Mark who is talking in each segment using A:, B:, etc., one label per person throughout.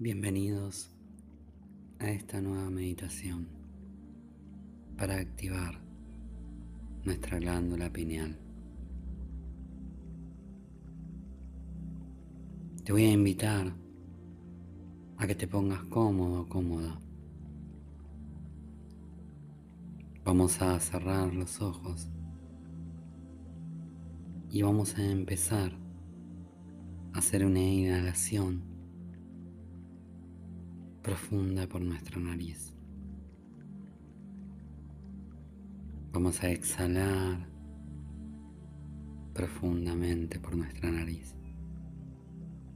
A: Bienvenidos a esta nueva meditación para activar nuestra glándula pineal. Te voy a invitar a que te pongas cómodo cómoda. Vamos a cerrar los ojos y vamos a empezar a hacer una inhalación profunda por nuestra nariz. Vamos a exhalar profundamente por nuestra nariz.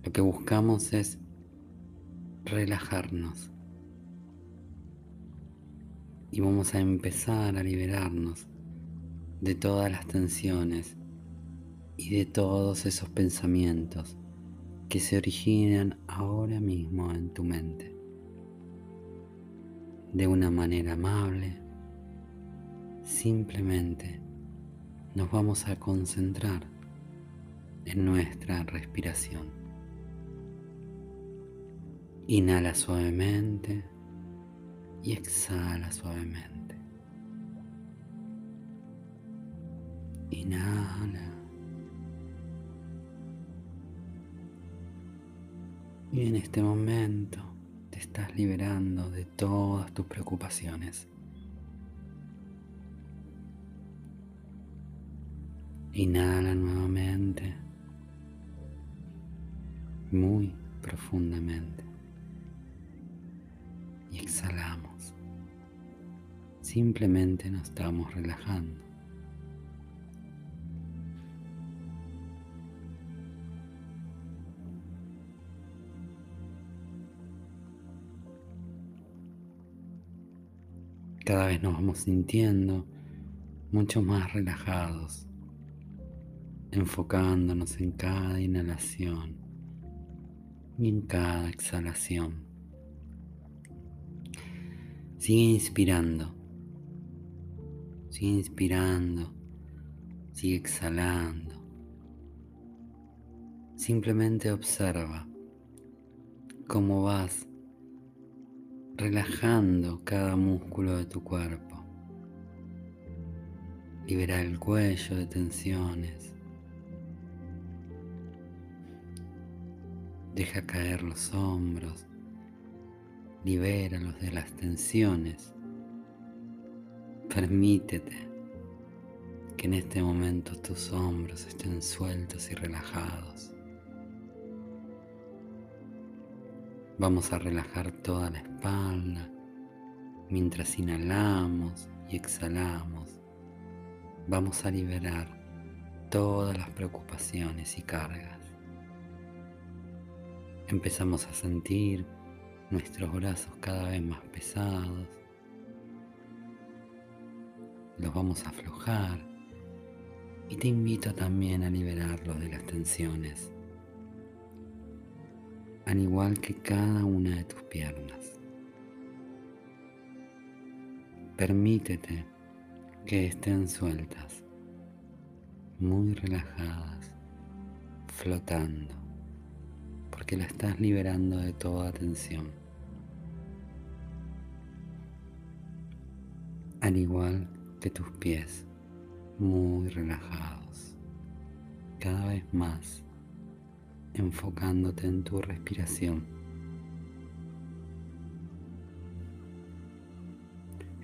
A: Lo que buscamos es relajarnos. Y vamos a empezar a liberarnos de todas las tensiones y de todos esos pensamientos que se originan ahora mismo en tu mente de una manera amable, simplemente nos vamos a concentrar en nuestra respiración. Inhala suavemente y exhala suavemente. Inhala. Y en este momento estás liberando de todas tus preocupaciones. Inhala nuevamente, muy profundamente. Y exhalamos. Simplemente nos estamos relajando. Cada vez nos vamos sintiendo mucho más relajados, enfocándonos en cada inhalación y en cada exhalación. Sigue inspirando, sigue inspirando, sigue exhalando. Simplemente observa cómo vas relajando cada músculo de tu cuerpo. Libera el cuello de tensiones. Deja caer los hombros. Libéralos de las tensiones. Permítete que en este momento tus hombros estén sueltos y relajados. Vamos a relajar toda la espalda mientras inhalamos y exhalamos. Vamos a liberar todas las preocupaciones y cargas. Empezamos a sentir nuestros brazos cada vez más pesados. Los vamos a aflojar y te invito también a liberarlos de las tensiones al igual que cada una de tus piernas. Permítete que estén sueltas, muy relajadas, flotando, porque la estás liberando de toda tensión. Al igual que tus pies, muy relajados, cada vez más enfocándote en tu respiración.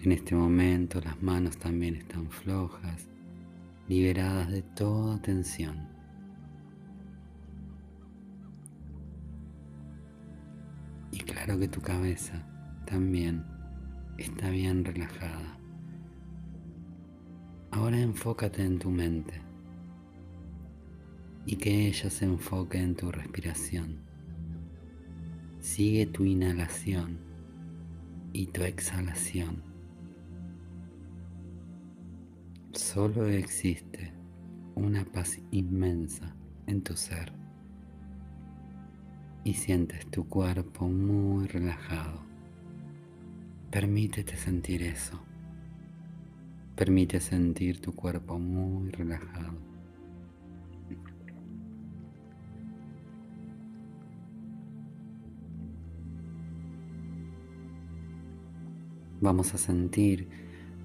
A: En este momento las manos también están flojas, liberadas de toda tensión. Y claro que tu cabeza también está bien relajada. Ahora enfócate en tu mente y que ella se enfoque en tu respiración. Sigue tu inhalación y tu exhalación. Solo existe una paz inmensa en tu ser y sientes tu cuerpo muy relajado. Permítete sentir eso. Permite sentir tu cuerpo muy relajado. Vamos a sentir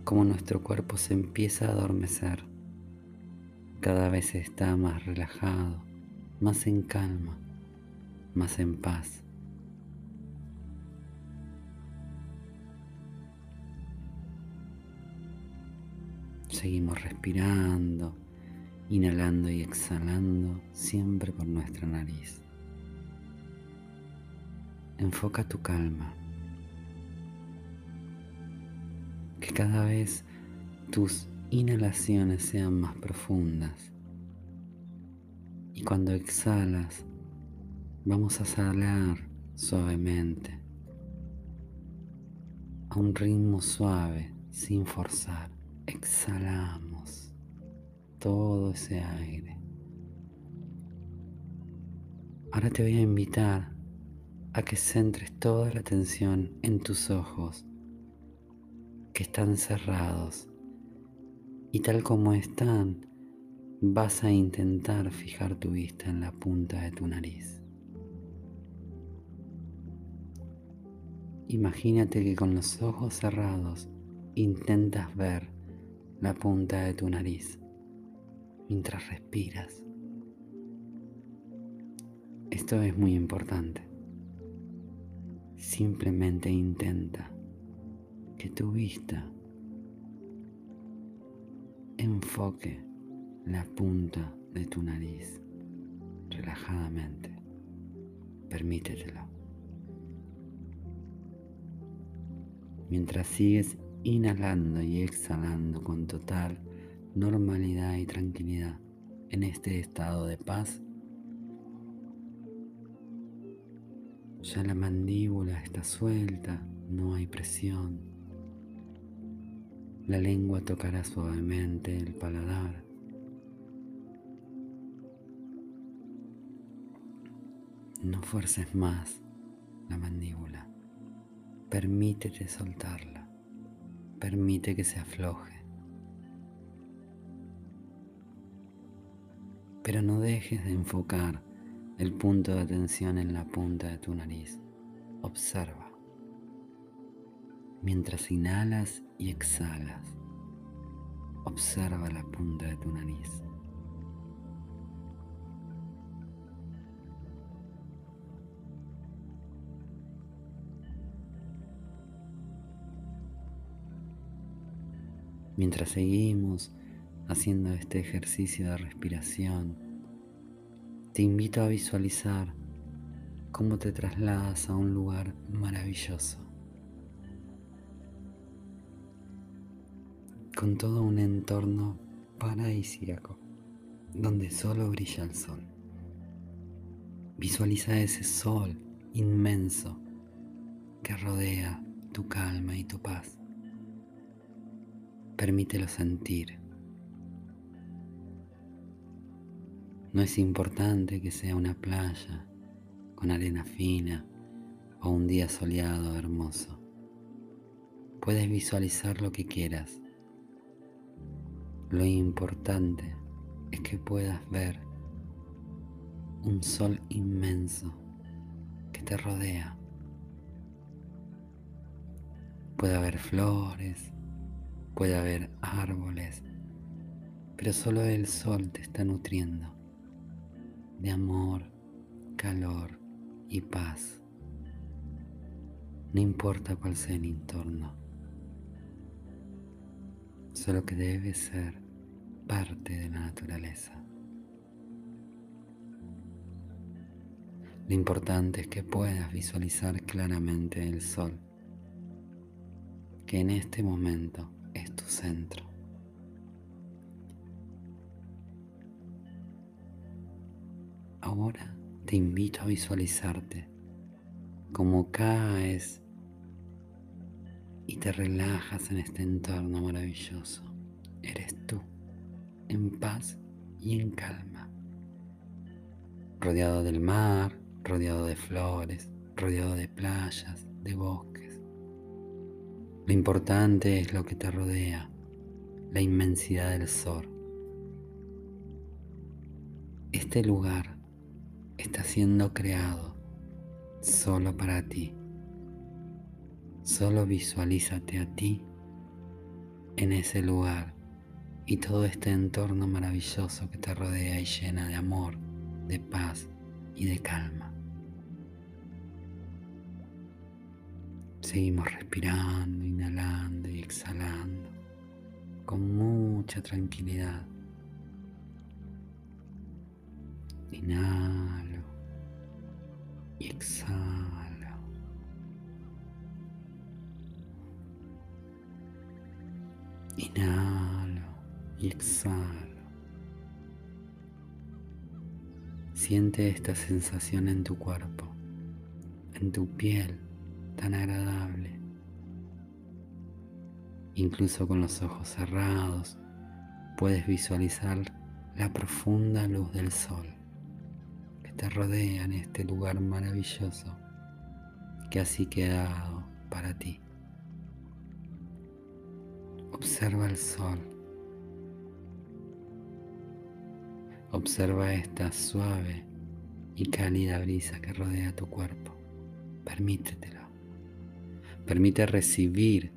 A: cómo nuestro cuerpo se empieza a adormecer. Cada vez está más relajado, más en calma, más en paz. Seguimos respirando, inhalando y exhalando siempre por nuestra nariz. Enfoca tu calma. Que cada vez tus inhalaciones sean más profundas. Y cuando exhalas, vamos a exhalar suavemente, a un ritmo suave, sin forzar exhalamos todo ese aire. Ahora te voy a invitar a que centres toda la atención en tus ojos, que están cerrados. Y tal como están, vas a intentar fijar tu vista en la punta de tu nariz. Imagínate que con los ojos cerrados intentas ver la punta de tu nariz mientras respiras. Esto es muy importante. Simplemente intenta que tu vista enfoque la punta de tu nariz relajadamente. Permítetelo. Mientras sigues inhalando y exhalando con total normalidad y tranquilidad en este estado de paz, ya la mandíbula está suelta, no hay presión. La lengua tocará suavemente el paladar. No fuerces más la mandíbula. Permítete soltarla permite que se afloje. Pero no dejes de enfocar el punto de atención en la punta de tu nariz. Observa. Mientras inhalas y exhalas, observa la punta de tu nariz. Mientras seguimos haciendo este ejercicio de respiración, te invito a visualizar cómo te trasladas a un lugar maravilloso, con todo un entorno paradisíaco, donde solo brilla el sol. Visualiza ese sol inmenso que rodea tu calma y tu paz. Permítelo sentir. No es importante que sea una playa con arena fina o un día soleado hermoso. Puedes visualizar lo que quieras. Lo importante es que puedas ver un sol inmenso que te rodea. Puede haber flores, Puede haber árboles, pero solo el sol te está nutriendo de amor, calor y paz. No importa cuál sea el entorno, solo que debe ser parte de la naturaleza. Lo importante es que puedas visualizar claramente el sol, que en este momento es tu centro. Ahora te invito a visualizarte como caes y te relajas en este entorno maravilloso. Eres tú, en paz y en calma, rodeado del mar, rodeado de flores, rodeado de playas, de bosques lo importante es lo que te rodea, la inmensidad del sol. Este lugar está siendo creado solo para ti. Solo visualízate a ti en ese lugar y todo este entorno maravilloso que te rodea y llena de amor, de paz y de calma. Seguimos respirando, inhalando y exhalando con mucha tranquilidad. Inhalo y exhalo. Inhalo y exhalo. Siente esta sensación en tu cuerpo, en tu piel tan agradable. Incluso con los ojos cerrados puedes visualizar la profunda luz del sol que te rodea en este lugar maravilloso que así quedado para ti. Observa el sol. Observa esta suave y cálida brisa que rodea tu cuerpo. Permítetelo. Permite recibir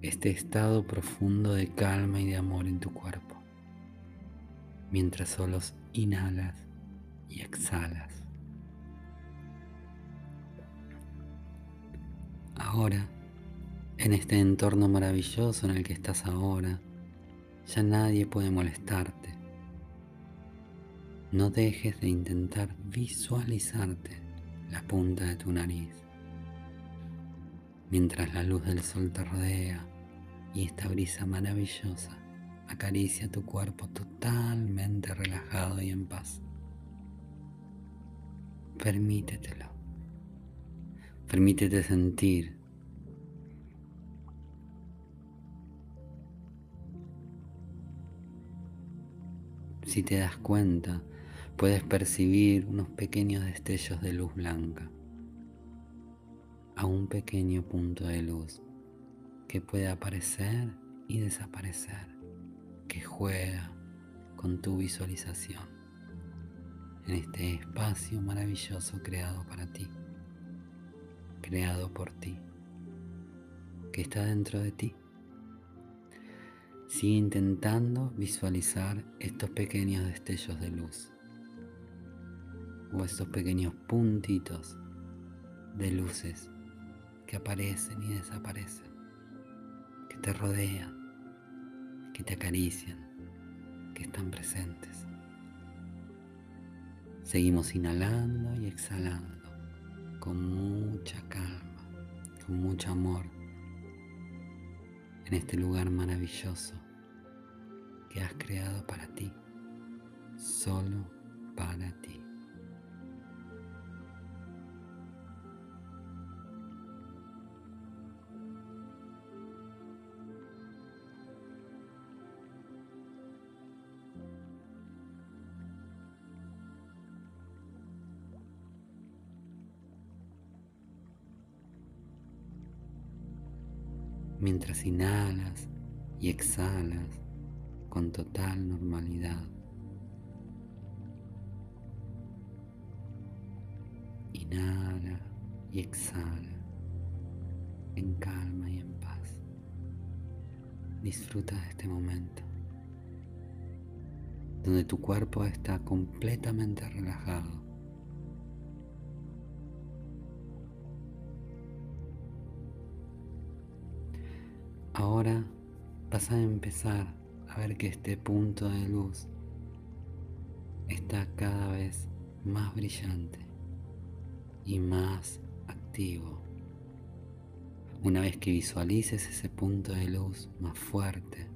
A: este estado profundo de calma y de amor en tu cuerpo, mientras solo inhalas y exhalas. Ahora en este entorno maravilloso en el que estás ahora, ya nadie puede molestarte. No dejes de intentar visualizarte la punta de tu nariz, mientras la luz del sol te rodea y esta brisa maravillosa acaricia tu cuerpo totalmente relajado y en paz. Permítetelo. Permítete sentir Si te das cuenta, puedes percibir unos pequeños destellos de luz blanca a un pequeño punto de luz que puede aparecer y desaparecer, que juega con tu visualización en este espacio maravilloso creado para ti, creado por ti, que está dentro de ti. Sigue intentando visualizar estos pequeños destellos de luz o estos pequeños puntitos de luces que aparecen y desaparecen, que te rodean, que te acarician, que están presentes. Seguimos inhalando y exhalando con mucha calma, con mucho amor en este lugar maravilloso que has creado para ti, solo para ti. Mientras inhalas y exhalas con total normalidad. Inhala y exhala en calma y en paz. Disfruta de este momento donde tu cuerpo está completamente relajado Ahora vas a empezar a ver que este punto de luz está cada vez más brillante y más activo. Una vez que visualices ese punto de luz más fuerte,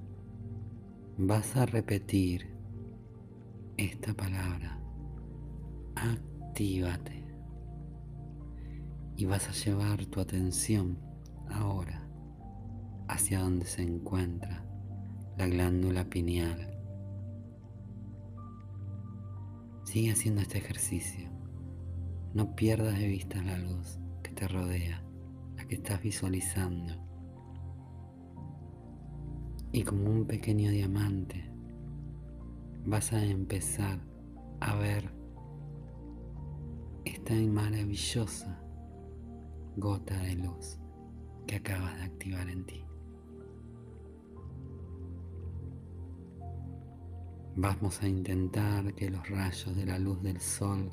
A: vas a repetir esta palabra, actívate. Y vas a llevar tu atención ahora hacia donde se encuentra la glándula pineal. Sigue haciendo este ejercicio. No pierdas de vista la luz que te rodea, la que estás visualizando. Y como un pequeño diamante, vas a empezar a ver esta maravillosa gota de luz que acabas de activar en ti. Vamos a intentar que los rayos de la luz del sol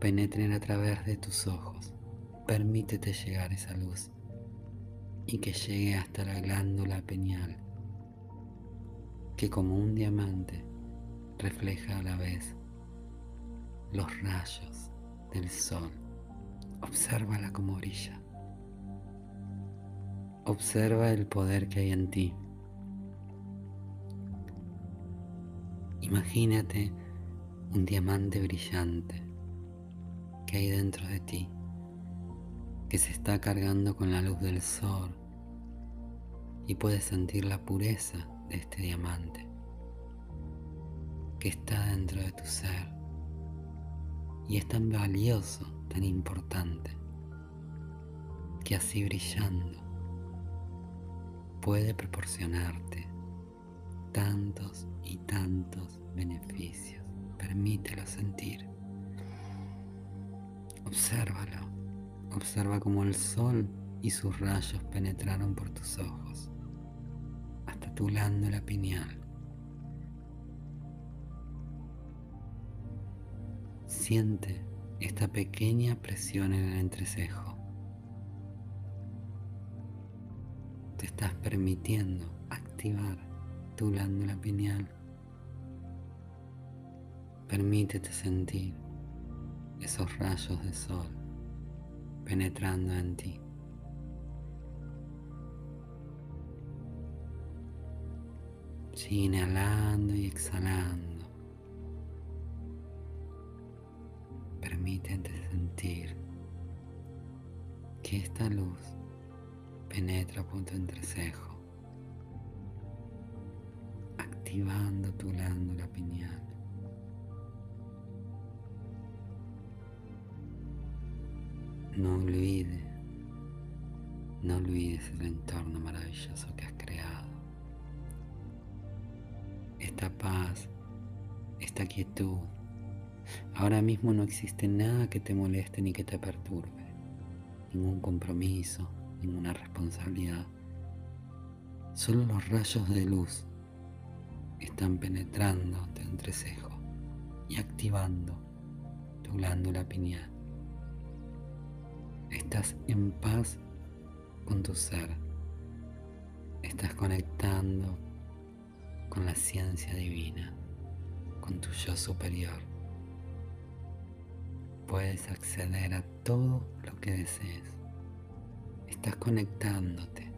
A: penetren a través de tus ojos. Permítete llegar esa luz y que llegue hasta la glándula pineal, que como un diamante refleja a la vez los rayos del sol. Obsérvala como brilla. Observa el poder que hay en ti. Imagínate un diamante brillante que hay dentro de ti, que se está cargando con la luz del sol y puedes sentir la pureza de este diamante que está dentro de tu ser y es tan valioso, tan importante, que así brillando puede proporcionarte tantos y tantos beneficios. Permítelo sentir. Obsérvalo. Observa cómo el sol y sus rayos penetraron por tus ojos hasta tu glándula pineal. Siente esta pequeña presión en el entrecejo. Te estás permitiendo activar tu glándula pineal. Permítete sentir esos rayos de sol penetrando en ti. Inhalando y exhalando. Permítete sentir que esta luz penetra por tu entrecejo activando tu glándula pineal. No olvides, no olvides el entorno maravilloso que has creado. Esta paz, esta quietud. Ahora mismo no existe nada que te moleste ni que te perturbe. Ningún compromiso, ninguna responsabilidad. Solo los rayos de luz están penetrando tu entrecejo y activando tu glándula pineal. Estás en paz con tu ser. Estás conectando con la ciencia divina, con tu yo superior. Puedes acceder a todo lo que desees. Estás conectándote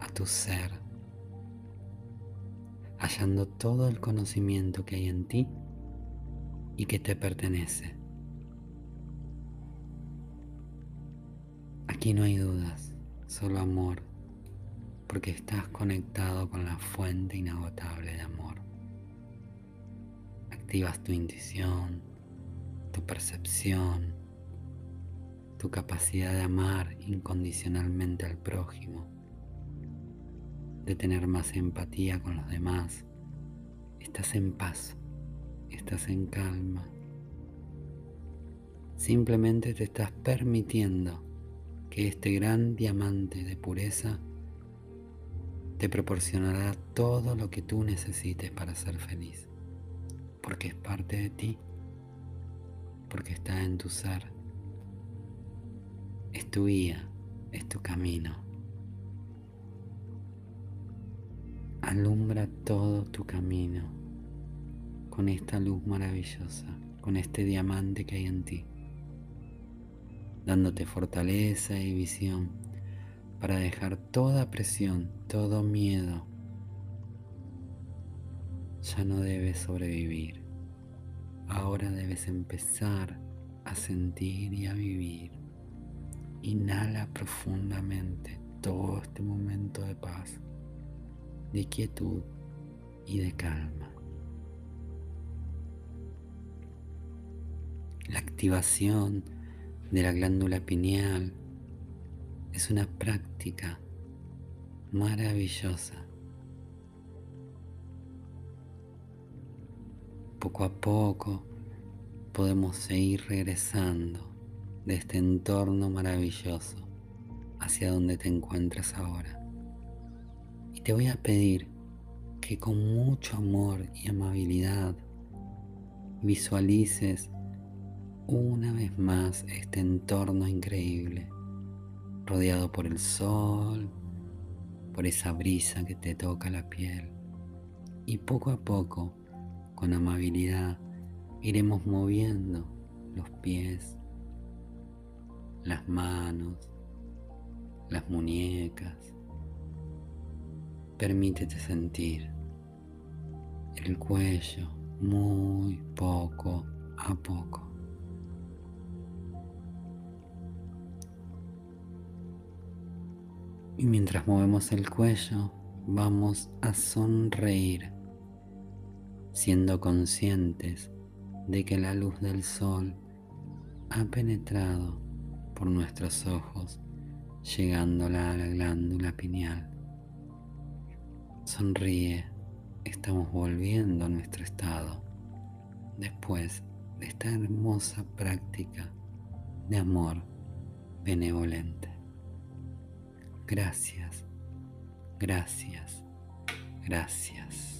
A: a tu ser hallando todo el conocimiento que hay en ti y que te pertenece. Aquí no hay dudas, solo amor, porque estás conectado con la fuente inagotable de amor. Activas tu intuición, tu percepción, tu capacidad de amar incondicionalmente al prójimo de tener más empatía con los demás. Estás en paz, estás en calma. Simplemente te estás permitiendo que este gran diamante de pureza te proporcionará todo lo que tú necesites para ser feliz, porque es parte de ti, porque está en tu ser, es tu guía, es tu camino. Alumbra todo tu camino con esta luz maravillosa, con este diamante que hay en ti, dándote fortaleza y visión para dejar toda presión, todo miedo. Ya no debes sobrevivir. Ahora debes empezar a sentir y a vivir. Inhala profundamente todo este momento de paz de quietud y de calma. La activación de la glándula pineal es una práctica maravillosa. Poco a poco podemos seguir regresando de este entorno maravilloso hacia donde te encuentras ahora. Te voy a pedir que con mucho amor y amabilidad visualices una vez más este entorno increíble, rodeado por el sol, por esa brisa que te toca la piel. Y poco a poco, con amabilidad, iremos moviendo los pies, las manos, las muñecas. Permítete sentir el cuello muy poco a poco. Y mientras movemos el cuello, vamos a sonreír, siendo conscientes de que la luz del sol ha penetrado por nuestros ojos, llegándola a la glándula pineal. Sonríe, estamos volviendo a nuestro estado después de esta hermosa práctica de amor benevolente. Gracias, gracias, gracias.